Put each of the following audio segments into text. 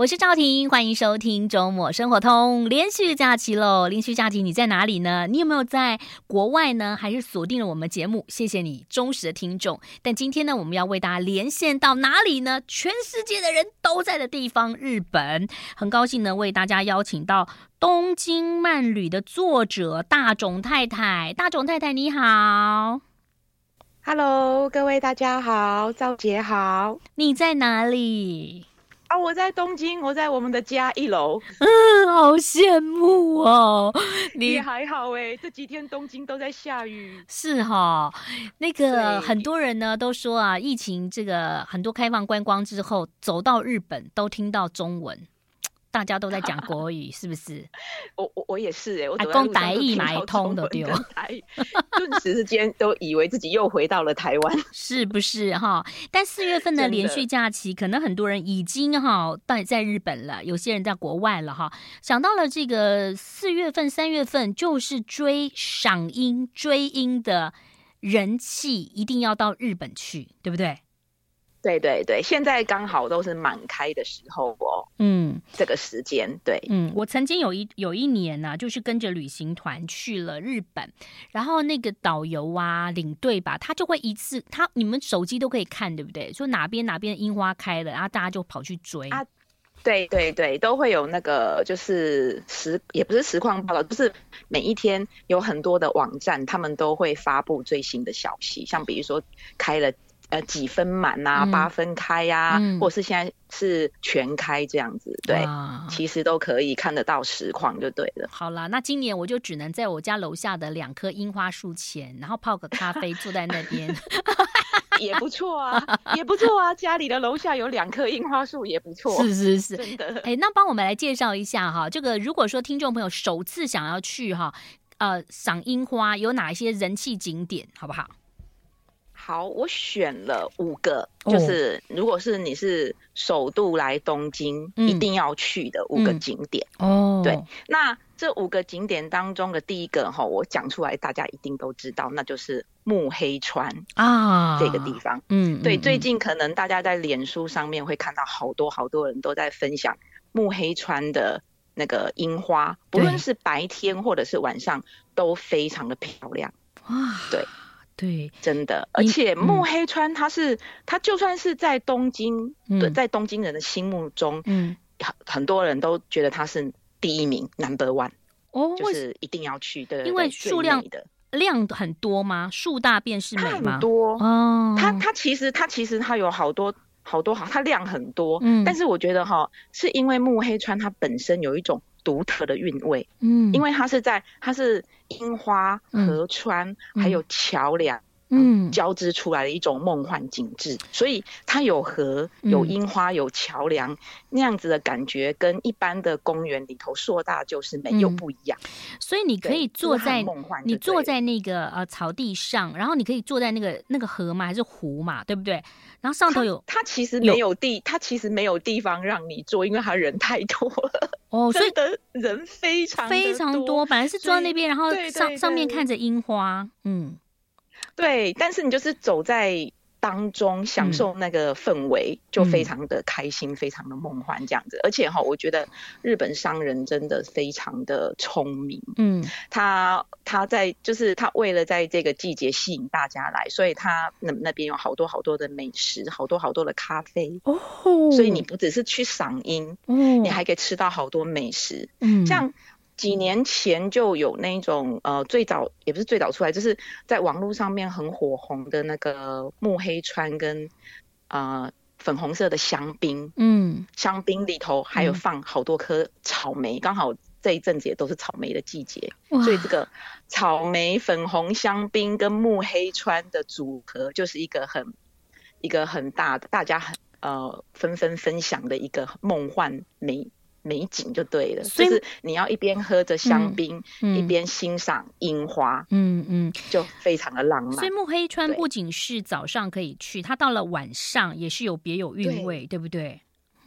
我是赵婷，欢迎收听周末生活通。连续假期喽，连续假期你在哪里呢？你有没有在国外呢？还是锁定了我们节目？谢谢你忠实的听众。但今天呢，我们要为大家连线到哪里呢？全世界的人都在的地方——日本。很高兴呢，为大家邀请到《东京慢旅》的作者大冢太太。大冢太太，你好。Hello，各位大家好，赵姐好。你在哪里？啊，我在东京，我在我们的家一楼。嗯，好羡慕哦。你也还好哎，这几天东京都在下雨。是哈、哦，那个很多人呢都说啊，疫情这个很多开放观光之后，走到日本都听到中文。大家都在讲国语，是不是？我我我也是哎、欸，我讲台语买通的对，顿时之间都以为自己又回到了台湾，是不是哈？但四月份的连续假期，可能很多人已经哈在在日本了，有些人在国外了哈。想到了这个四月份、三月份，就是追赏樱、追樱的人气，一定要到日本去，对不对？对对对，现在刚好都是满开的时候哦。嗯，这个时间对。嗯，我曾经有一有一年呢、啊，就是跟着旅行团去了日本，然后那个导游啊、领队吧，他就会一次，他你们手机都可以看，对不对？说哪边哪边樱花开了，然后大家就跑去追啊。对对对，都会有那个就是实也不是实况报道，就是每一天有很多的网站，他们都会发布最新的消息，像比如说开了。呃，几分满啊，八分开呀、啊嗯，或者是现在是全开这样子，对，其实都可以看得到实况就对了。好啦，那今年我就只能在我家楼下的两棵樱花树前，然后泡个咖啡，坐在那边，也不错啊，也不错啊。家里的楼下有两棵樱花树，也不错。是是是，真的。哎，那帮我们来介绍一下哈，这个如果说听众朋友首次想要去哈，呃，赏樱花有哪一些人气景点，好不好？好，我选了五个，就是如果是你是首度来东京，一定要去的五个景点。哦、嗯，对，那这五个景点当中的第一个哈，我讲出来大家一定都知道，那就是目黑川啊这个地方。嗯，对，最近可能大家在脸书上面会看到好多好多人都在分享目黑川的那个樱花，不论是白天或者是晚上，都非常的漂亮。哇，对。对，真的，而且木黑川他是，它、嗯、就算是在东京，对、嗯，在东京人的心目中，嗯，很很多人都觉得他是第一名，Number One，哦，就是一定要去的，因为数量的量很多吗？树大便是美吗？很多哦，它它其实它其实它有好多好多好，它量很多，嗯，但是我觉得哈，是因为木黑川它本身有一种。独特的韵味，嗯，因为它是在，它是樱花、河川、嗯、还有桥梁。嗯，交织出来的一种梦幻景致，所以它有河、有樱花、有桥梁、嗯、那样子的感觉，跟一般的公园里头硕大就是没有不一样。嗯、所以你可以坐在你坐在那个呃草地上，然后你可以坐在那个那个河嘛还是湖嘛，对不对？然后上头有它，它其实没有地，它其实没有地方让你坐，因为它人太多了。哦，所以的人非常非常多，本来是坐在那边，然后上上面看着樱花，嗯。对，但是你就是走在当中，享受那个氛围，嗯、就非常的开心，嗯、非常的梦幻这样子。而且哈，我觉得日本商人真的非常的聪明。嗯，他他在就是他为了在这个季节吸引大家来，所以他那那边有好多好多的美食，好多好多的咖啡。哦，所以你不只是去赏樱，嗯，你还可以吃到好多美食。嗯，像。几年前就有那种呃，最早也不是最早出来，就是在网络上面很火红的那个木黑川跟呃粉红色的香槟，嗯，香槟里头还有放好多颗草莓，刚、嗯、好这一阵子也都是草莓的季节，所以这个草莓粉红香槟跟木黑川的组合就是一个很一个很大的大家很呃纷纷分享的一个梦幻美。美景就对了，就是你要一边喝着香槟，嗯、一边欣赏樱花，嗯嗯，就非常的浪漫。所以木黑川不仅是早上可以去，它到了晚上也是有别有韵味，对，对不对？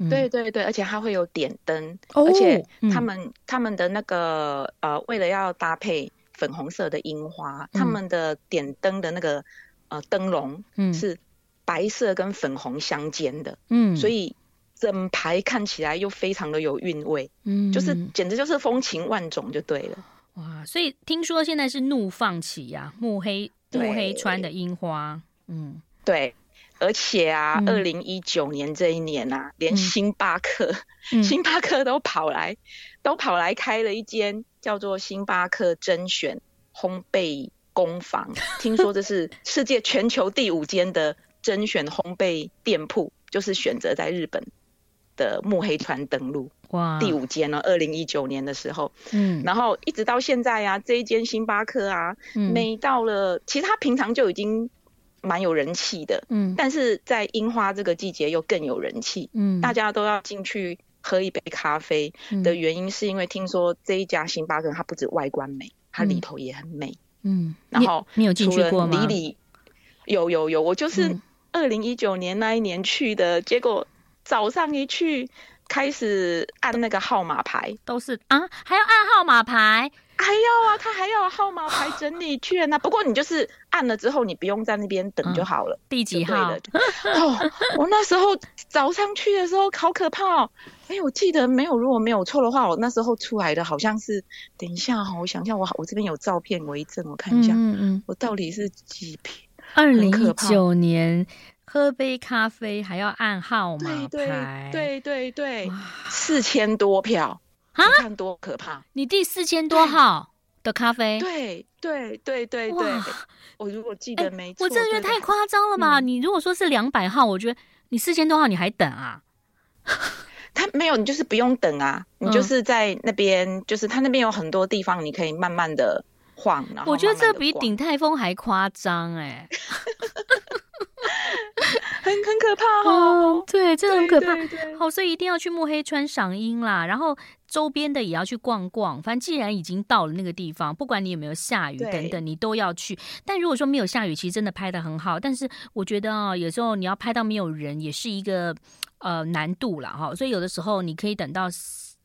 对对对，而且它会有点灯，哦、而且他们、嗯、他们的那个呃，为了要搭配粉红色的樱花，他们的点灯的那个呃灯笼是白色跟粉红相间的，嗯，所以。整排看起来又非常的有韵味，嗯，就是简直就是风情万种就对了。哇，所以听说现在是怒放期呀，目黑目黑川的樱花，嗯，对。而且啊，二零一九年这一年啊，嗯、连星巴克、嗯、星巴克都跑来，都跑来开了一间叫做星巴克甄选烘焙工坊。听说这是世界全球第五间的甄选烘焙店铺，就是选择在日本的目黑川登陆。哇，第五间呢，二零一九年的时候，嗯，然后一直到现在啊，这一间星巴克啊，嗯、每到了，其实它平常就已经。蛮有人气的，嗯，但是在樱花这个季节又更有人气，嗯，大家都要进去喝一杯咖啡的原因，是因为听说这一家星巴克它不止外观美，它里头也很美，嗯，然后你有进去过吗？里里有有有，我就是二零一九年那一年去的，结果早上一去开始按那个号码牌，都是啊，还要按号码牌。还要啊，他还要号码牌整理券啊。不过你就是按了之后，你不用在那边等就好了。嗯、第几号？哦，我那时候早上去的时候好可怕哦。哎，我记得没有，如果没有错的话，我那时候出来的好像是，等一下哈，我想一下，我我这边有照片为证，我看一下，嗯嗯，我到底是几片？二零一九年喝杯咖啡还要按号码牌，对对对对，四千多票。啊！你看多可怕！你第四千多号的咖啡，对对对对对，我如果记得没错，我真的觉得太夸张了嘛？你如果说是两百号，我觉得你四千多号你还等啊？他没有，你就是不用等啊，你就是在那边，就是他那边有很多地方，你可以慢慢的晃。然后我觉得这比鼎泰丰还夸张哎。可怕哦，嗯、对，真的很可怕。对对对好，所以一定要去目黑川赏樱啦，然后周边的也要去逛逛。反正既然已经到了那个地方，不管你有没有下雨等等，你都要去。但如果说没有下雨，其实真的拍的很好。但是我觉得啊，有时候你要拍到没有人，也是一个呃难度啦。哈。所以有的时候你可以等到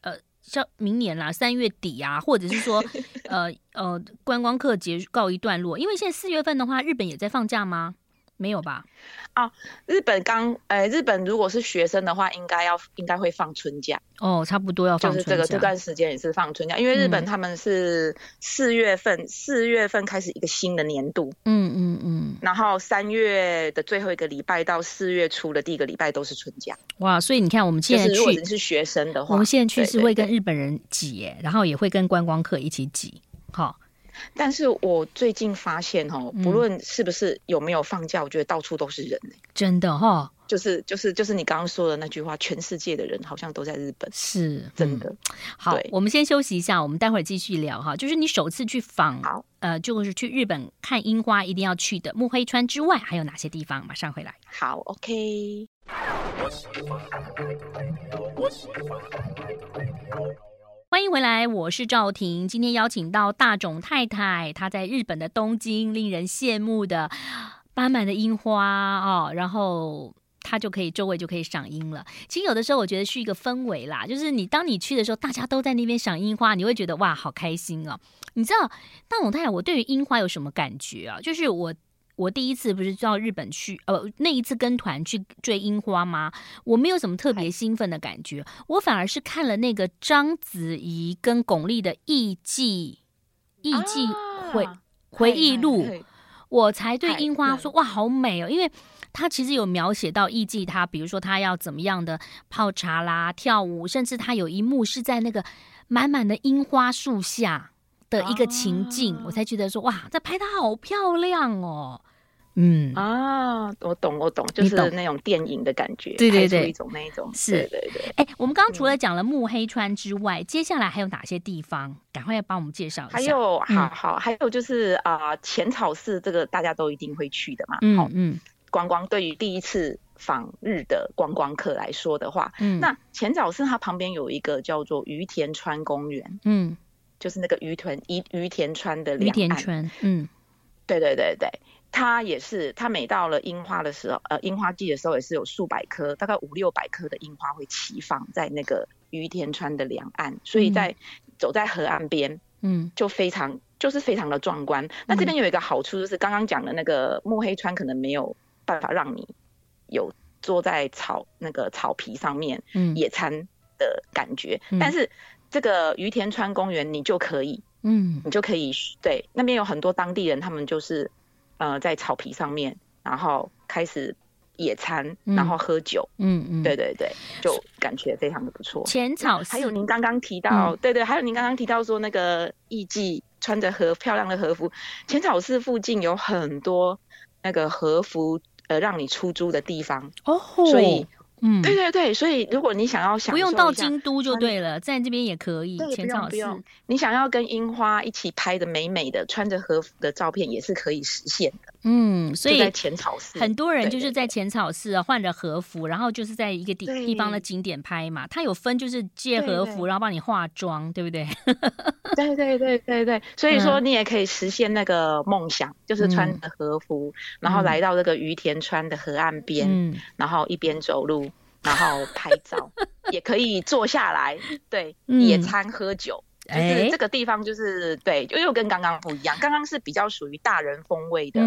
呃像明年啦，三月底啊，或者是说 呃呃观光客结告一段落。因为现在四月份的话，日本也在放假吗？没有吧？啊，日本刚，呃，日本如果是学生的话，应该要应该会放春假哦，差不多要放春假。就是这个这段时间也是放春假，因为日本他们是四月份四、嗯、月份开始一个新的年度，嗯嗯嗯，然后三月的最后一个礼拜到四月初的第一个礼拜都是春假。哇，所以你看我们现在去，如果是学生的话，我们现在去是会跟日本人挤，然后也会跟观光客一起挤，好。但是我最近发现哦，不论是不是有没有放假，我觉得到处都是人，真的哈，就是就是就是你刚刚说的那句话，全世界的人好像都在日本，是真的。好，我们先休息一下，我们待会儿继续聊哈。就是你首次去访，呃，就是去日本看樱花一定要去的木黑川之外，还有哪些地方？马上回来。好，OK。欢迎回来，我是赵婷。今天邀请到大塚太太，她在日本的东京，令人羡慕的斑满的樱花哦，然后她就可以周围就可以赏樱了。其实有的时候我觉得是一个氛围啦，就是你当你去的时候，大家都在那边赏樱花，你会觉得哇，好开心哦。你知道大塚太太，我对于樱花有什么感觉啊？就是我。我第一次不是到日本去，呃，那一次跟团去追樱花吗？我没有什么特别兴奋的感觉，我反而是看了那个章子怡跟巩俐的艺伎艺伎回、啊、回忆录，我才对樱花说哇，好美哦，因为他其实有描写到艺伎，他比如说他要怎么样的泡茶啦、跳舞，甚至他有一幕是在那个满满的樱花树下的一个情境，啊、我才觉得说哇，这拍得好漂亮哦。嗯啊，我懂，我懂，就是那种电影的感觉，对对对，一种那一种，是，对对对。哎，我们刚刚除了讲了目黑川之外，接下来还有哪些地方？赶快要帮我们介绍一下。还有，好好，还有就是啊，浅草寺这个大家都一定会去的嘛。嗯嗯，观光对于第一次访日的观光客来说的话，嗯，那浅草寺它旁边有一个叫做于田川公园，嗯，就是那个于田于于田川的两岸，隅田川，嗯，对对对对。它也是，它每到了樱花的时候，呃，樱花季的时候也是有数百棵，大概五六百棵的樱花会齐放在那个于田川的两岸，所以在、嗯、走在河岸边，嗯，就非常就是非常的壮观。嗯、那这边有一个好处就是刚刚讲的那个墨黑川可能没有办法让你有坐在草那个草皮上面，嗯，野餐的感觉。嗯、但是这个于田川公园你就可以，嗯，你就可以对那边有很多当地人，他们就是呃在草皮上面，然后开始。野餐，然后喝酒，嗯嗯，对对对，就感觉非常的不错。浅草寺，还有您刚刚提到，嗯、对对，还有您刚刚提到说那个艺妓穿着和漂亮的和服，浅草寺附近有很多那个和服呃让你出租的地方哦，所以。嗯，对对对，所以如果你想要想，不用到京都就对了，在这边也可以。浅草寺，你想要跟樱花一起拍的美美的穿着和服的照片，也是可以实现的。嗯，所以在浅草寺，很多人就是在浅草寺啊换着和服，然后就是在一个地地方的景点拍嘛。它有分就是借和服，然后帮你化妆，对不对？对对对对对，所以说你也可以实现那个梦想，就是穿着和服，然后来到这个于田川的河岸边，然后一边走路。然后拍照也可以坐下来，对，嗯、野餐喝酒，就是这个地方就是、欸、对，就又跟刚刚不一样。刚刚是比较属于大人风味的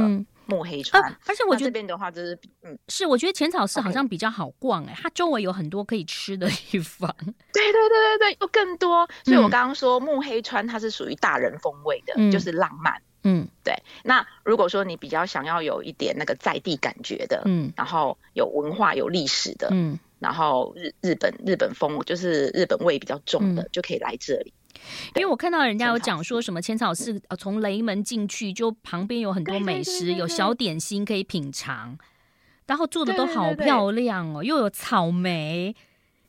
目黑川，嗯啊、而且我觉得这边的话就是，嗯，是我觉得浅草寺好像比较好逛哎、欸，它周围有很多可以吃的地方。对对对对对，又更多。所以我刚刚说目黑川它是属于大人风味的，嗯、就是浪漫。嗯，对。那如果说你比较想要有一点那个在地感觉的，嗯，然后有文化、有历史的，嗯，然后日日本日本风就是日本味比较重的，嗯、就可以来这里。因为我看到人家有讲说什么千草寺，呃，从雷门进去就旁边有很多美食，对对对对对，有小点心可以品尝，然后做的都好漂亮哦，又有草莓，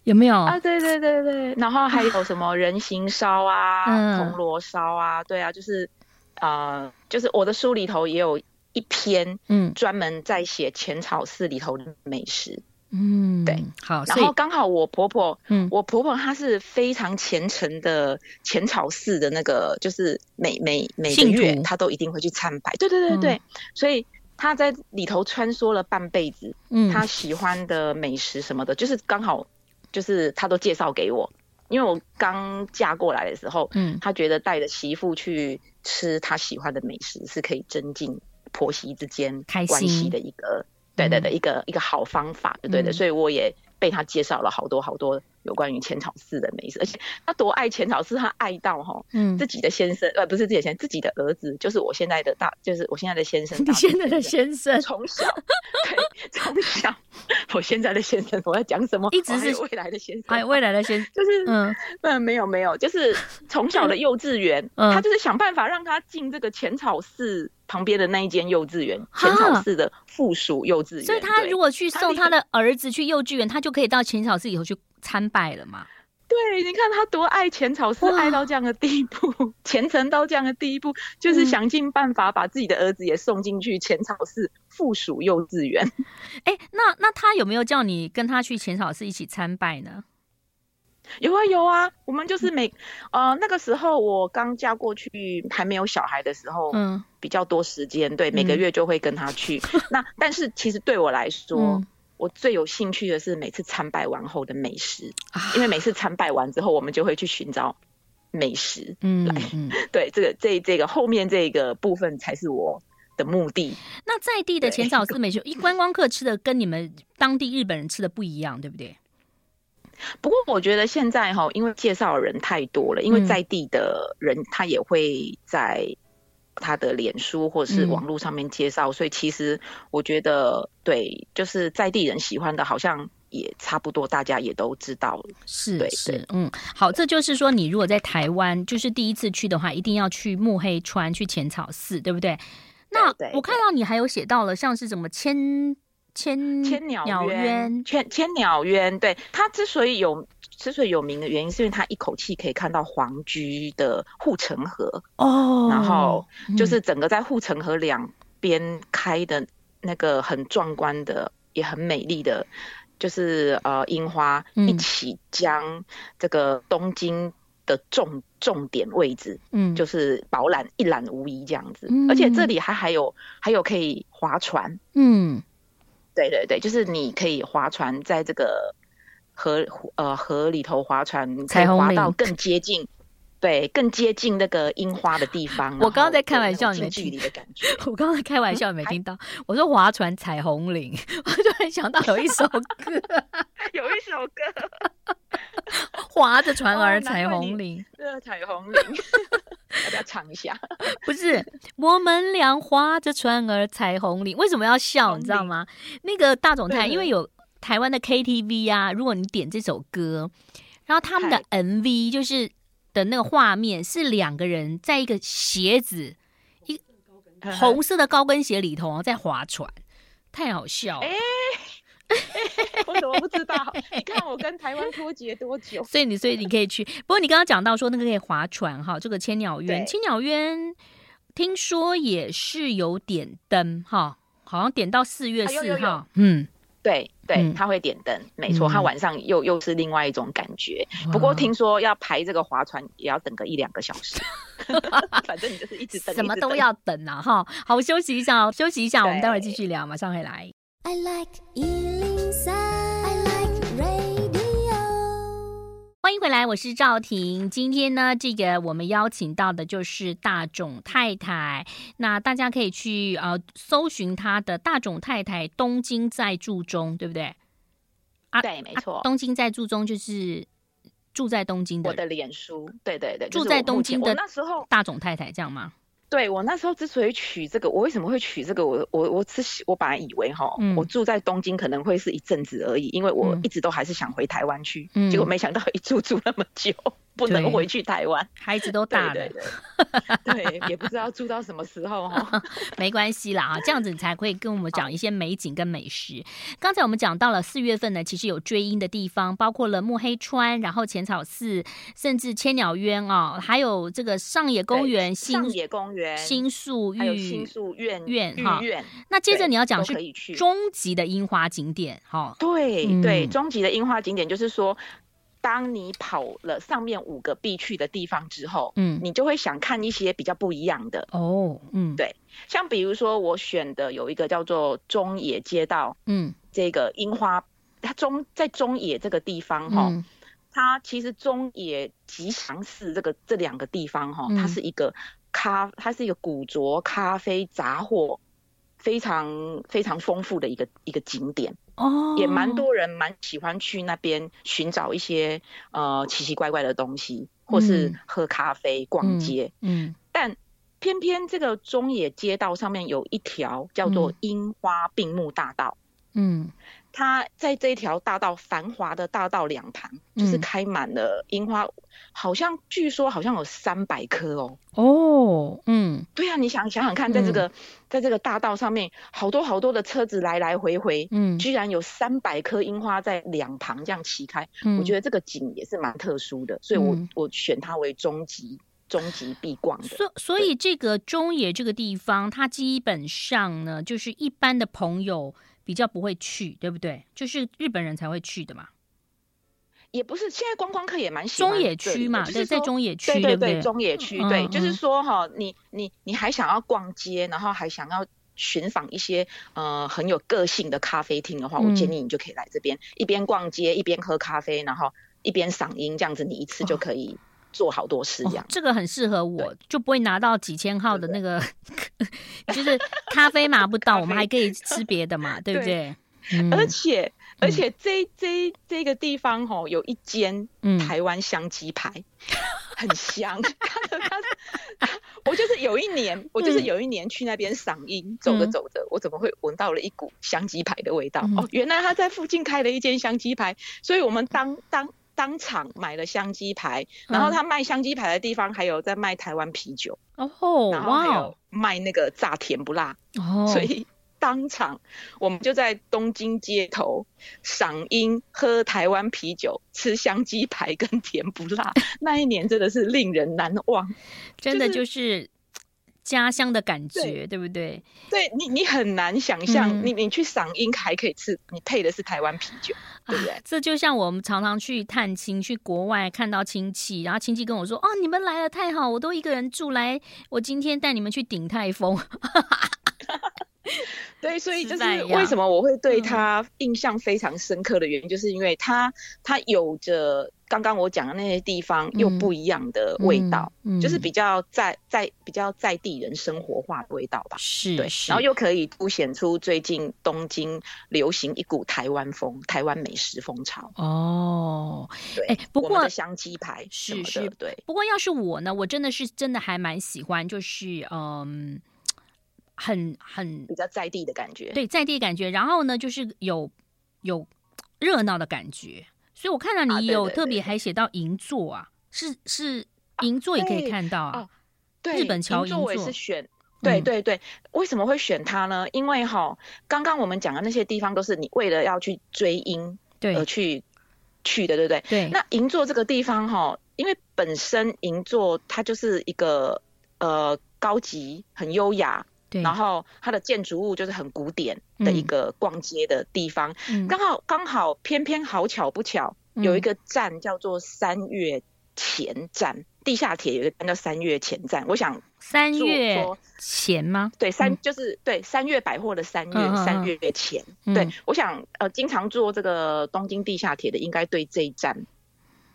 有没有啊？对对对对，然后还有什么人形烧啊、铜锣烧啊，对啊，就是。啊、呃，就是我的书里头也有一篇，嗯，专门在写浅草寺里头的美食，嗯，对，好，然后刚好我婆婆，嗯，我婆婆她是非常虔诚的浅草寺的那个，就是每每每个月她都一定会去参拜，对对对对，嗯、所以她在里头穿梭了半辈子，嗯，她喜欢的美食什么的，就是刚好就是她都介绍给我。因为我刚嫁过来的时候，嗯，他觉得带着媳妇去吃他喜欢的美食，是可以增进婆媳之间关系的一个，对对对，一个一个好方法，对对的，所以我也被他介绍了好多好多。有关于浅草寺的美食，而且他多爱浅草寺，他爱到哈，嗯，自己的先生，呃，不是自己的先生，自己的儿子，就是我现在的大，就是我现在的先生，你现在的先生，从小，对，从小，我现在的先生，我要讲什么？一直是未来的先生，还有未来的先生，就是，嗯，嗯，没有没有，就是从小的幼稚园，嗯他就是想办法让他进这个浅草寺旁边的那一间幼稚园，浅草寺的附属幼稚园。所以他如果去送他的儿子去幼稚园，他就可以到浅草寺以后去。参拜了嘛？对，你看他多爱浅草寺，爱到这样的地步，虔诚到这样的地步，就是想尽办法把自己的儿子也送进去浅草寺附属幼稚园。哎、欸，那那他有没有叫你跟他去浅草寺一起参拜呢？有啊有啊，我们就是每呃那个时候我刚嫁过去还没有小孩的时候，嗯，比较多时间，对，每个月就会跟他去。嗯、那但是其实对我来说。嗯我最有兴趣的是每次参拜完后的美食，因为每次参拜完之后，我们就会去寻找美食，嗯，来，对，这个这这个后面这个部分才是我的目的。那在地的浅 草寺美食，一观光客吃的跟你们当地日本人吃的不一样，对不对？不过我觉得现在哈，因为介绍的人太多了，因为在地的人他也会在。他的脸书或是网络上面介绍，嗯、所以其实我觉得，对，就是在地人喜欢的，好像也差不多，大家也都知道了。是，对是，嗯，好，这就是说，你如果在台湾，就是第一次去的话，一定要去目黑川，去浅草寺，对不对？那我看到你还有写到了，像是什么千千千鸟渊，千千鸟渊，对，它之所以有。之所以有名的原因，是因为它一口气可以看到皇居的护城河哦，然后就是整个在护城河两边开的那个很壮观的，也很美丽的，就是呃樱花一起将这个东京的重重点位置，嗯，就是饱览一览无遗这样子。而且这里还还有还有可以划船，嗯，对对对，就是你可以划船在这个。河呃河里头划船，可以划到更接近，对，更接近那个樱花的地方。我刚刚在开玩笑，近距离的感觉。我刚刚在开玩笑，你没听到。我说划船彩虹岭，我突然想到有一首歌，有一首歌，划着船儿彩虹岭，这彩虹岭，要不要唱一下？不是，我们俩划着船儿彩虹岭，为什么要笑？你知道吗？那个大总太，因为有台湾的 KTV 啊，如果你点这首歌，然后他们的 MV 就是。的那个画面是两个人在一个鞋子，一红色的高跟鞋里头在划船，太好笑 我怎么不知道？你看我跟台湾脱节多久？所以你，所以你可以去。不过你刚刚讲到说那个可以划船哈，这个千鸟渊，千鸟渊听说也是有点灯哈，好像点到四月四号，嗯。对对，他会点灯，嗯、没错，他晚上又又是另外一种感觉。不过听说要排这个划船也要等个一两个小时，反正你就是一直等，什么都要等啊哈。好，我休息一下，休息一下，我们待会儿继续聊，马上回来。I like 欢迎回来，我是赵婷。今天呢，这个我们邀请到的就是大总太太。那大家可以去呃搜寻她的大总太太东京在住中，对不对？啊，对，没错。啊、东京在住中就是住在东京的。我的脸书，对对对，住在东京的那时候大总太太这样吗？对，我那时候之所以取这个，我为什么会取这个？我我我是我本来以为哈，嗯、我住在东京可能会是一阵子而已，因为我一直都还是想回台湾去，嗯、结果没想到一住住那么久。不能回去台湾，孩子都大了，对，对，对，对，也不知道住到什么时候哈。没关系啦啊，这样子你才会跟我们讲一些美景跟美食。刚才我们讲到了四月份呢，其实有追樱的地方，包括了木黑川，然后浅草寺，甚至千鸟渊啊，还有这个上野公园、上野公园、新宿还有新宿院院哈。那接着你要讲是终极的樱花景点哈。对对，终极的樱花景点就是说。当你跑了上面五个必去的地方之后，嗯，你就会想看一些比较不一样的。哦，嗯，对，像比如说我选的有一个叫做中野街道，嗯，这个樱花，它中在中野这个地方哈，嗯、它其实中野吉祥寺这个这两个地方哈，它是一个咖，它是一个古着咖啡杂货非常非常丰富的一个一个景点。哦，也蛮多人蛮喜欢去那边寻找一些呃奇奇怪怪的东西，或是喝咖啡、逛街。嗯，嗯，但偏偏这个中野街道上面有一条叫做樱花并木大道。嗯。它在这一条大道繁华的大道两旁，就是开满了樱花，嗯、好像据说好像有三百棵哦。哦，嗯，对啊，你想想想看，在这个、嗯、在这个大道上面，好多好多的车子来来回回，嗯，居然有三百棵樱花在两旁这样齐开，嗯、我觉得这个景也是蛮特殊的，所以我、嗯、我选它为终极终极必逛的。所所以这个中野这个地方，它基本上呢，就是一般的朋友。比较不会去，对不对？就是日本人才会去的嘛。也不是，现在观光客也蛮喜欢中野区嘛，是，在中野区，对对对，中野区，对，就是说哈，你你你还想要逛街，然后还想要寻访一些呃很有个性的咖啡厅的话，我建议你就可以来这边，一边逛街一边喝咖啡，然后一边赏樱，这样子你一次就可以。做好多事这样，哦，这个很适合我，就不会拿到几千号的那个，就是咖啡拿不到，我们还可以吃别的嘛，对不对？而且而且这这这个地方吼，有一间台湾香鸡排，嗯、很香。我就是有一年，我就是有一年去那边赏樱，嗯、走着走着，我怎么会闻到了一股香鸡排的味道？嗯、哦，原来他在附近开了一间香鸡排，所以我们当当。当场买了香鸡排，然后他卖香鸡排的地方还有在卖台湾啤酒哦，然后还有卖那个炸甜不辣哦，所以当场我们就在东京街头赏樱、喝台湾啤酒、吃香鸡排跟甜不辣，那一年真的是令人难忘，真的就是。家乡的感觉，对，对不对？对你，你很难想象，嗯、你你去赏樱还可以吃，你配的是台湾啤酒，对不对？这就像我们常常去探亲，去国外看到亲戚，然后亲戚跟我说：“哦，你们来了太好，我都一个人住来，我今天带你们去鼎泰丰。” 对，所以就是为什么我会对他印象非常深刻的原因，就是因为他他有着刚刚我讲的那些地方又不一样的味道，嗯嗯嗯、就是比较在在比较在地人生活化的味道吧。是，对，然后又可以凸显出最近东京流行一股台湾风、台湾美食风潮。哦，对，哎，不过香鸡排是是，对。不过要是我呢，我真的是真的还蛮喜欢，就是嗯。很很比较在地的感觉，对，在地感觉，然后呢，就是有有热闹的感觉，所以我看到你有特别还写到银座啊，是是银座也可以看到啊，对，日本桥银座我也是选，对对对，为什么会选它呢？因为哈，刚刚我们讲的那些地方都是你为了要去追樱而去去的，对不对？对。那银座这个地方哈，因为本身银座它就是一个呃高级很优雅。然后它的建筑物就是很古典的一个逛街的地方，嗯、刚好刚好偏偏好巧不巧，嗯、有一个站叫做三月前站，地下铁有一个站叫三月前站。我想三月前吗？对，三就是对三月百货的三月，嗯、三月前。嗯、对，我想呃，经常坐这个东京地下铁的应该对这一站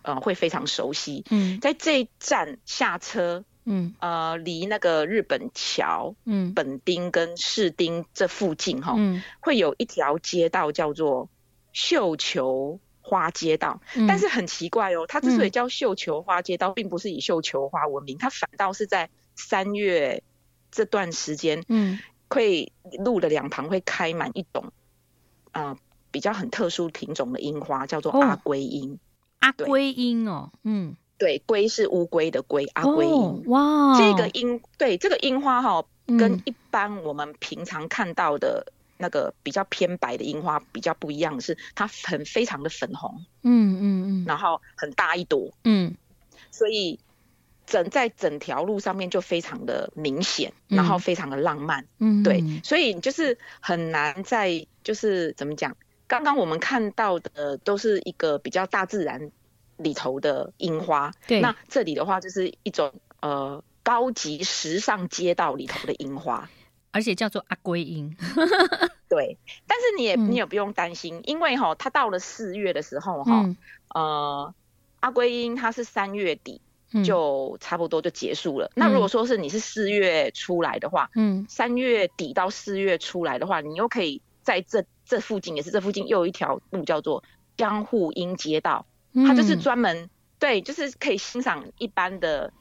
呃会非常熟悉。嗯，在这一站下车。嗯，呃，离那个日本桥，嗯，本町跟市町这附近哈，嗯，会有一条街道叫做绣球花街道，嗯，但是很奇怪哦，它之所以叫绣球花街道，并不是以绣球花闻名，它反倒是在三月这段时间，嗯，会路的两旁会开满一种，呃，比较很特殊品种的樱花，叫做阿龟樱，哦，阿龟樱哦，嗯。对，龟是乌龟的龟，阿龟哇，这个樱，对，这个樱花哈、哦，跟一般我们平常看到的那个比较偏白的樱花比较不一样，是它很非常的粉红。嗯嗯嗯，然后很大一朵。嗯，所以整在整条路上面就非常的明显，然后非常的浪漫。嗯，对，所以就是很难在就是怎么讲，刚刚我们看到的都是一个比较大自然。里头的樱花，对，那这里的话就是一种呃高级时尚街道里头的樱花，而且叫做阿龟樱。对，但是你也你也不用担心，嗯、因为哈，它到了四月的时候哈，嗯、呃，阿龟樱它是三月底就差不多就结束了。嗯、那如果说是你是四月出来的话，嗯，三月底到四月出来的话，你又可以在这这附近也是这附近又有一条路叫做江户樱街道。它就是专门、嗯、对，就是可以欣赏一般的，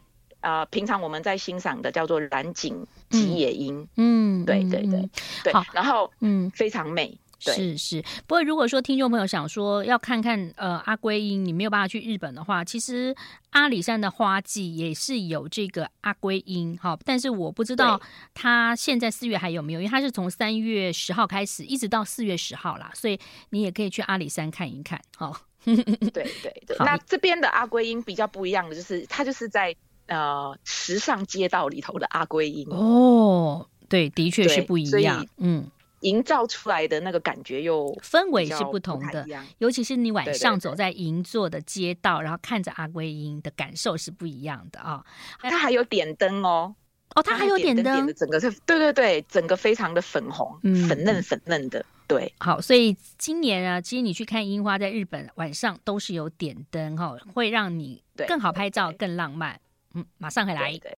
呃，平常我们在欣赏的叫做蓝景吉野樱，嗯，对对对、嗯、对，好。然后嗯，非常美，对。是是。不过如果说听众朋友想说要看看呃阿圭樱，你没有办法去日本的话，其实阿里山的花季也是有这个阿圭樱，哈，但是我不知道它现在四月还有没有，因为它是从三月十号开始一直到四月十号啦，所以你也可以去阿里山看一看，好。对对对，那这边的阿圭因比较不一样的就是，它就是在呃时尚街道里头的阿圭因哦，对，的确是不一样，嗯，营造出来的那个感觉又氛围是不同的，尤其是你晚上走在银座的街道，对对对，然后看着阿圭因的感受是不一样的啊。它还有点灯哦，哦，它还有点灯，点的整个是，对对对，整个非常的粉红，嗯、粉嫩粉嫩的。对，好，所以今年啊，其实你去看樱花，在日本晚上都是有点灯哈，会让你更好拍照，更浪漫。嗯，马上回来。对对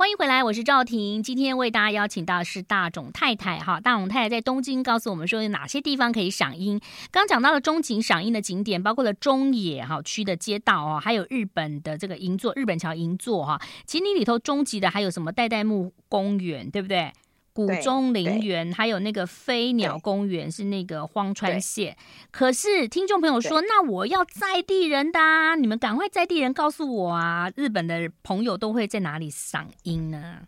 欢迎回来，我是赵婷。今天为大家邀请到的是大冢太太哈，大冢太太在东京告诉我们说有哪些地方可以赏樱。刚讲到了中景赏樱的景点，包括了中野哈区的街道哦，还有日本的这个银座日本桥银座哈。其实你里头终极的还有什么代代木公园，对不对？谷中陵园，还有那个飞鸟公园是那个荒川县。可是听众朋友说，那我要在地人的啊，你们赶快在地人告诉我啊，日本的朋友都会在哪里赏樱呢？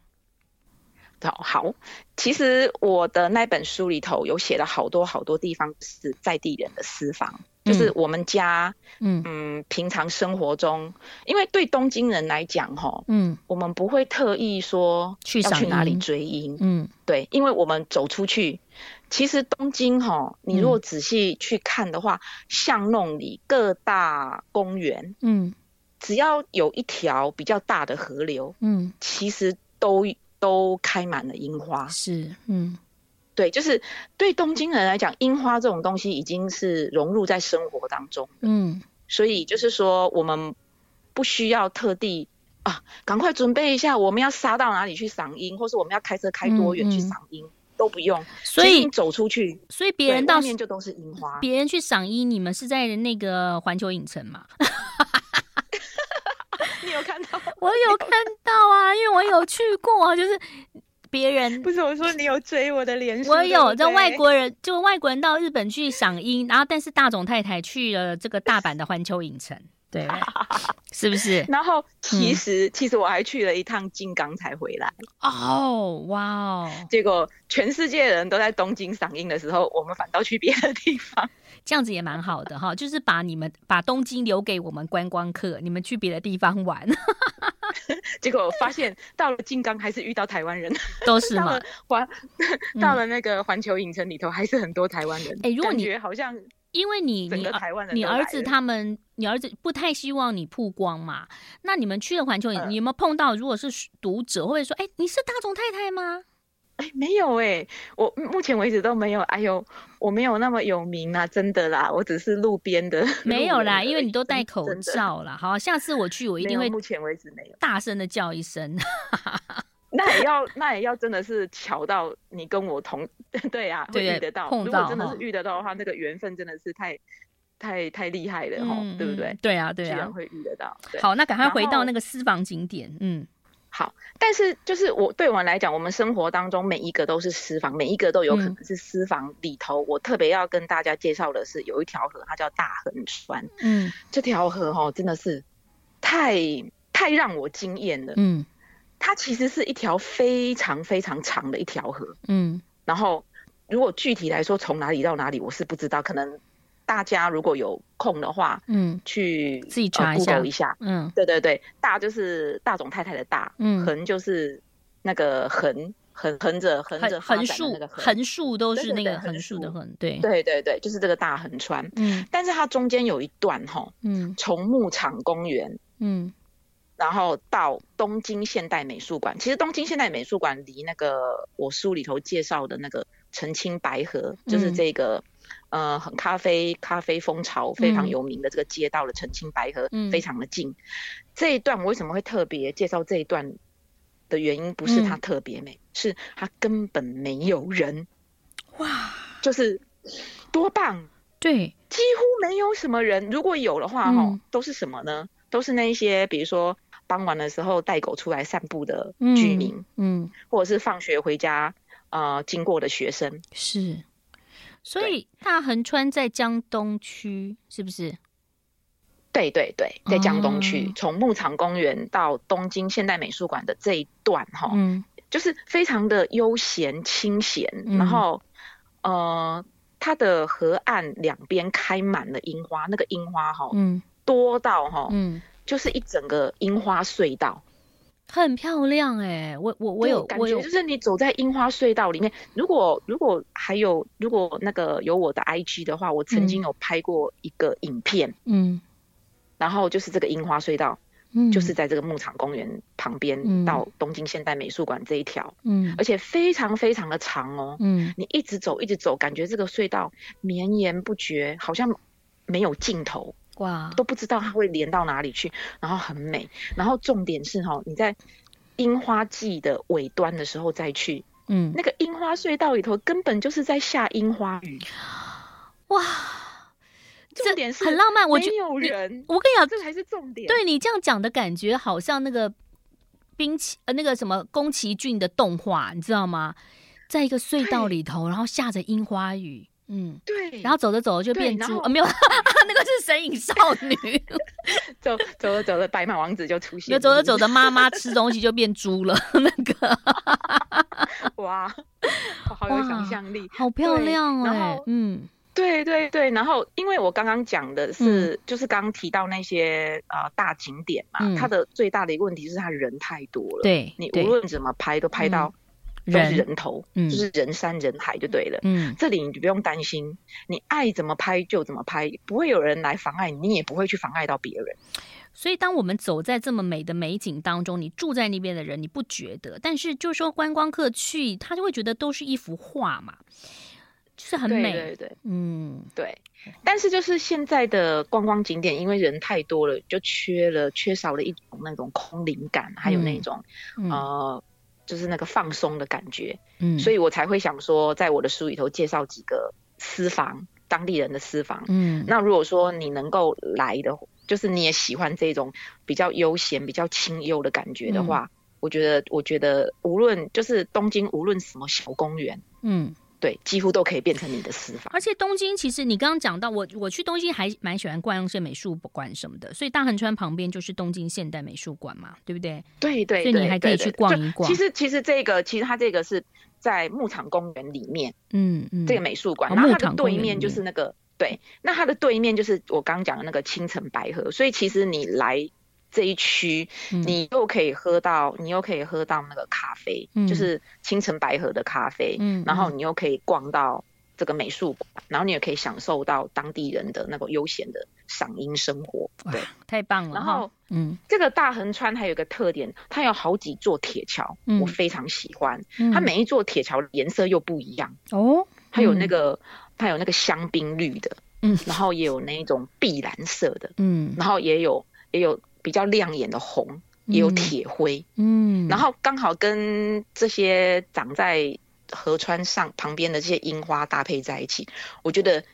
好，好，其实我的那本书里头有写了好多好多地方是在地人的私房。就是我们家，嗯。嗯，平常生活中，因为对东京人来讲，哈，嗯，我们不会特意说要去哪里追樱，嗯，对，因为我们走出去，其实东京，哈，你如果仔细去看的话，巷弄里各大公园，嗯，只要有一条比较大的河流，嗯，其实都都开满了樱花。是，嗯，对，就是对东京人来讲，樱花这种东西已经是融入在生活当中。嗯，所以就是说，我们不需要特地啊，赶快准备一下，我们要杀到哪里去赏樱，或是我们要开车开多远去赏樱。嗯嗯都不用，所以走出去，所以别人到面就都是樱花。别人去赏樱，你们是在那个环球影城吗？你有看到？我有看到啊，因为我有去过啊，就是别人不是我说你有追我的脸，我有在外国人，就外国人到日本去赏樱，然后但是大总太太去了这个大阪的环球影城。对，是不是？然后其实、嗯、其实我还去了一趟金刚才回来。哦，哇哦！结果全世界人都在东京赏樱的时候，我们反倒去别的地方，这样子也蛮好的哈。就是把你们把东京留给我们观光客，你们去别的地方玩。结果发现到了金刚还是遇到台湾人，都是吗？到了，到了那个环球影城里头还是很多台湾人。哎、嗯，如果你觉得好像。因为你你你儿子他们，你儿子不太希望你曝光嘛？那你们去了环球，你有没有碰到？如果是读者，会说：“哎，你是大众太太吗？”哎，没有哎，我目前为止都没有。哎呦，我没有那么有名啊，真的啦，我只是路边的。没有啦，因为你都戴口罩啦。好，下次我去，我一定会。目前为止没有。大声的叫一声。那也要，那也要真的是巧到你跟我同，对呀、啊，会遇得到。如果真的是遇得到的话，那个缘分真的是太、太、太厉害了哈、嗯，对不对？对啊，对啊，居然会遇得到。好，那赶快回到那个私房景点。嗯，好。但是就是我对我们来讲，我们生活当中每一个都是私房，每一个都有可能是私房里头。嗯、我特别要跟大家介绍的是，有一条河，它叫大横川。嗯，这条河哈真的是太太让我惊艳了。嗯。它其实是一条非常非常长的一条河，嗯，然后如果具体来说从哪里到哪里，我是不知道，可能大家如果有空的话，嗯，去自己查一下，呃、一下，嗯，对对对，大就是大总太太的大，嗯，横就是那个横横横着横着横竖那个横竖都是那个横竖的横，对。对对对，就是这个大横川，嗯，但是它中间有一段哈，嗯，从牧场公园，嗯。然后到东京现代美术馆，其实东京现代美术馆离那个我书里头介绍的那个澄清白河，嗯、就是这个呃很咖啡咖啡风潮非常有名的这个街道的澄清白河，非常的近。嗯、这一段我为什么会特别介绍这一段的原因，不是它特别美，嗯、是它根本没有人。哇，就是多棒！对，几乎没有什么人。如果有的话，哈、嗯，都是什么呢？都是那一些，比如说。傍晚的时候带狗出来散步的居民，嗯，嗯，或者是放学回家呃经过的学生，是。所以大横川在江东区，是不是？对对对，在江东区，从、哦、牧场公园到东京现代美术馆的这一段哈，嗯，就是非常的悠闲清闲，嗯、然后呃，它的河岸两边开满了樱花，那个樱花哈，嗯，多到哈，嗯。就是一整个樱花隧道，很漂亮哎、欸！我我我有感觉，就是你走在樱花隧道里面。如果如果还有如果那个有我的 IG 的话，我曾经有拍过一个影片，嗯，然后就是这个樱花隧道，嗯，就是在这个牧场公园旁边到东京现代美术馆这一条，嗯，而且非常非常的长哦，嗯，你一直走一直走，感觉这个隧道绵延不绝，好像没有尽头。哇，都不知道它会连到哪里去，然后很美，然后重点是哈，你在樱花季的尾端的时候再去，嗯，那个樱花隧道里头根本就是在下樱花雨，哇，重点是很浪漫，我觉有人，我跟你讲，这才是重点。对你这样讲的感觉，好像那个冰崎呃那个什么宫崎骏的动画，你知道吗？在一个隧道里头，然后下着樱花雨。嗯，对，然后走着走着就变猪，啊，没有，那个是神隐少女，走走着走着白马王子就出现，就走着走着妈妈吃东西就变猪了，那个，哇，好有想象力，好漂亮哦，嗯，对对对，然后因为我刚刚讲的是，嗯、就是刚刚提到那些啊、呃、大景点嘛，嗯、它的最大的一个问题是它人太多了，对，你无论怎么拍都拍到。都是人头，嗯，就是人山人海就对了，嗯，这里你就不用担心，你爱怎么拍就怎么拍，不会有人来妨碍你，你也不会去妨碍到别人。所以，当我们走在这么美的美景当中，你住在那边的人，你不觉得？但是，就说观光客去，他就会觉得都是一幅画嘛，就是很美。对对对，嗯，对。但是，就是现在的观光景点，因为人太多了，就缺了缺少了一种那种空灵感，还有那种、嗯、呃，就是那个放松的感觉。嗯，所以我才会想说，在我的书里头介绍几个私房。当地人的私房，嗯，那如果说你能够来的，就是你也喜欢这种比较悠闲、比较清幽的感觉的话，嗯、我觉得，我觉得无论就是东京，无论什么小公园，嗯，对，几乎都可以变成你的私房。而且东京其实你刚刚讲到，我我去东京还蛮喜欢逛一些美术馆什么的，所以大横川旁边就是东京现代美术馆嘛，对不对？对对，所以你还可以去逛一逛。其实其实这个其实它这个是。在牧场公园里面，嗯嗯，这个美术馆，然后它的对面就是那个，对，那它的对面就是我刚刚讲的那个青城白河，所以其实你来这一区，你又可以喝到，你又可以喝到那个咖啡，就是青城白河的咖啡，嗯，然后你又可以逛到。这个美术馆，然后你也可以享受到当地人的那个悠闲的赏樱生活，对，太棒了。然后，嗯，这个大横川还有一个特点，它有好几座铁桥，嗯、我非常喜欢。嗯、它每一座铁桥颜色又不一样哦，它有那个，嗯、它有那个香槟绿的，嗯，然后也有那一种碧蓝色的，嗯，然后也有也有比较亮眼的红，也有铁灰，嗯，然后刚好跟这些长在。河川上旁边的这些樱花搭配在一起，我觉得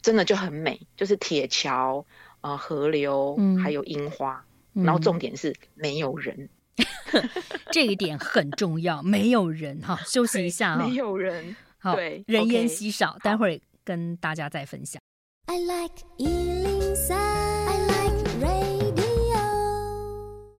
真的就很美。就是铁桥、呃河流，嗯、还有樱花，嗯、然后重点是没有人，这一点很重要。没有人哈，休息一下哈，没有人，好，对，人烟稀少，待会儿跟大家再分享。I like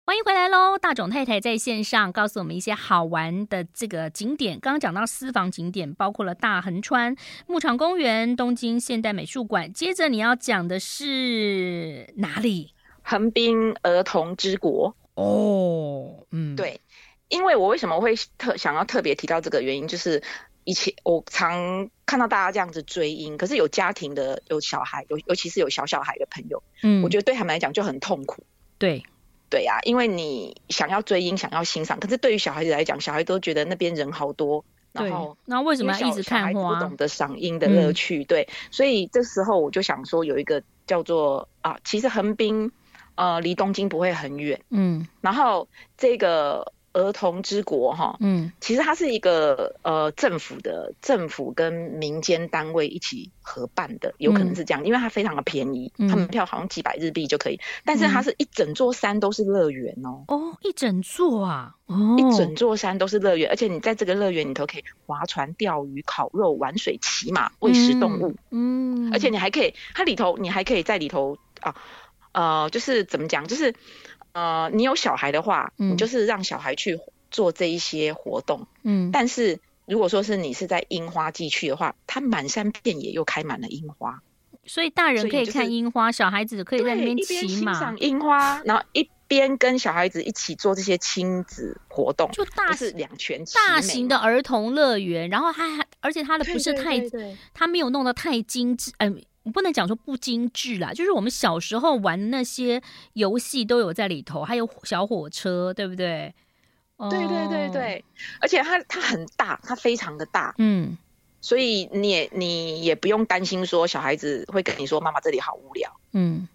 欢迎回来喽！大种太太在线上告诉我们一些好玩的这个景点。刚刚讲到私房景点，包括了大横川牧场公园、东京现代美术馆。接着你要讲的是哪里？横滨儿童之国。哦，嗯，对，因为我为什么会特想要特别提到这个原因，就是以前我常看到大家这样子追樱，可是有家庭的、有小孩、有尤其是有小小孩的朋友，嗯，我觉得对他们来讲就很痛苦。对。对呀、啊，因为你想要追音，想要欣赏，可是对于小孩子来讲，小孩都觉得那边人好多，然后那为什么要一直看花？不懂得赏樱的乐趣，嗯、对，所以这时候我就想说，有一个叫做啊，其实横滨呃离东京不会很远，嗯，然后这个。儿童之国哈，嗯，其实它是一个呃政府的政府跟民间单位一起合办的，有可能是这样，嗯、因为它非常的便宜，他门、嗯、票好像几百日币就可以，但是它是一整座山都是乐园哦，哦，一整座啊，哦，一整座山都是乐园，而且你在这个乐园里头可以划船、钓鱼、烤肉、玩水、骑马、喂食动物，嗯，嗯。而且你还可以，它里头你还可以在里头啊，呃，就是怎么讲，就是。呃，你有小孩的话，嗯、你就是让小孩去做这一些活动。嗯，但是如果说是你是在樱花季去的话，它满山遍野又开满了樱花，所以大人可以看樱花，就是、小孩子可以在那边骑马，赏樱花，然后一边跟小孩子一起做这些亲子活动，就大是两全大型的儿童乐园。然后它还，而且它的不是太，它没有弄得太精致，嗯、呃。我不能讲说不精致啦，就是我们小时候玩的那些游戏都有在里头，还有小火车，对不对？对对对对，而且它它很大，它非常的大，嗯，所以你也你也不用担心说小孩子会跟你说妈妈这里好无聊，嗯，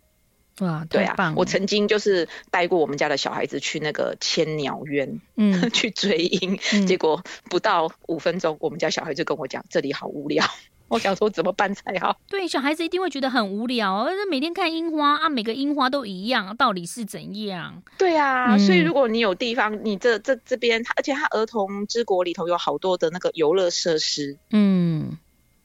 哇，对啊，我曾经就是带过我们家的小孩子去那个千鸟渊，嗯，去追鹰，嗯、结果不到五分钟，我们家小孩就跟我讲这里好无聊。我想说怎么办才好？对，小孩子一定会觉得很无聊，而每天看樱花啊，每个樱花都一样，到底是怎样？对啊，嗯、所以如果你有地方，你这这这边，而且它儿童之国里头有好多的那个游乐设施，嗯，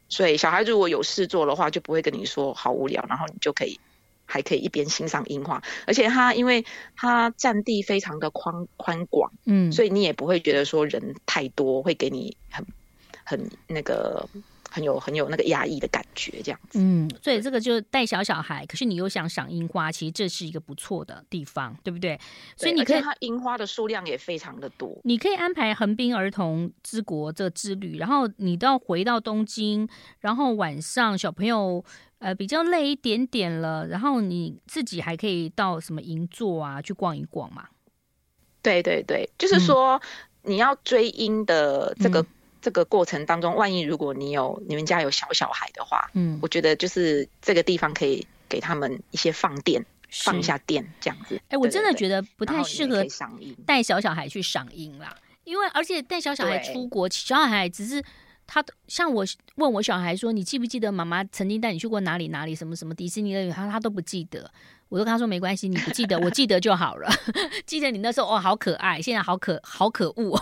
所以小孩如果有事做的话，就不会跟你说好无聊，然后你就可以还可以一边欣赏樱花，而且它因为它占地非常的宽宽广，嗯，所以你也不会觉得说人太多会给你很很那个。很有很有那个压抑的感觉，这样子。嗯，所以这个就带小小孩，可是你又想赏樱花，其实这是一个不错的地方，对不对？所以你可以，它樱花的数量也非常的多。你可以安排横滨儿童之国这之旅，然后你到回到东京，然后晚上小朋友呃比较累一点点了，然后你自己还可以到什么银座啊去逛一逛嘛。对对对，就是说、嗯、你要追樱的这个、嗯、这个过程当中，万一如果你有你们家有小小孩的话，嗯，我觉得就是这个地方可以给他们一些放电，放一下电这样子。哎，我真的觉得不太适合带小小孩去赏樱啦，因为而且带小小孩出国，小小孩只是。他像我问我小孩说：“你记不记得妈妈曾经带你去过哪里哪里什么什么迪士尼乐园？”他他都不记得。我都跟他说：“没关系，你不记得，我记得就好了。记得你那时候哦，好可爱，现在好可好可恶。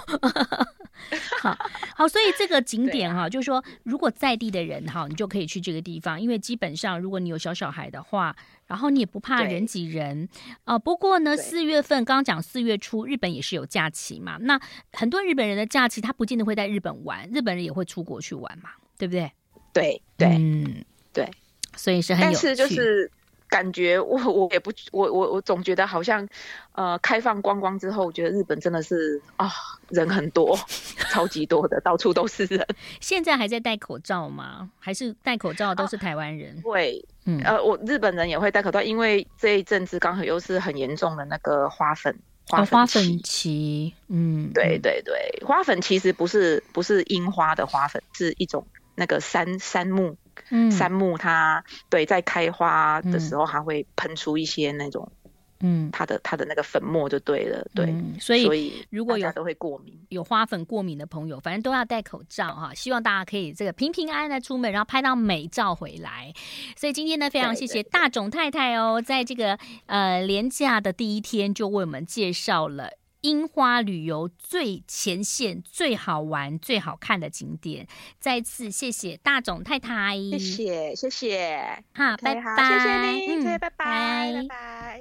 ” 好好，所以这个景点哈、啊，就是说，如果在地的人哈，你就可以去这个地方，因为基本上如果你有小小孩的话。然后你也不怕人挤人啊、呃。不过呢，四月份刚刚讲四月初，日本也是有假期嘛。那很多日本人的假期，他不见得会在日本玩，日本人也会出国去玩嘛，对不对？对对，嗯，对，所以是很有趣。但是就是。感觉我我也不我我我总觉得好像，呃，开放观光之后，我觉得日本真的是啊，人很多，超级多的，到处都是人。现在还在戴口罩吗？还是戴口罩都是台湾人？会、啊，嗯，呃，我日本人也会戴口罩，因为这一阵子刚好又是很严重的那个花粉花粉、哦、花粉期，嗯，对对对，花粉其实不是不是樱花的花粉，是一种那个杉杉木。嗯，杉木它对在开花的时候，它会喷出一些那种，嗯，它的它的那个粉末就对了，对，嗯、所以所以如果有都会过敏，有花粉过敏的朋友，反正都要戴口罩哈。希望大家可以这个平平安安的出门，然后拍到美照回来。所以今天呢，非常谢谢大塚太太哦，在这个呃连假的第一天就为我们介绍了。樱花旅游最前线、最好玩、最好看的景点，再次谢谢大总太太，谢谢谢谢，好，拜拜，谢谢你，嗯，拜拜，拜拜。拜拜。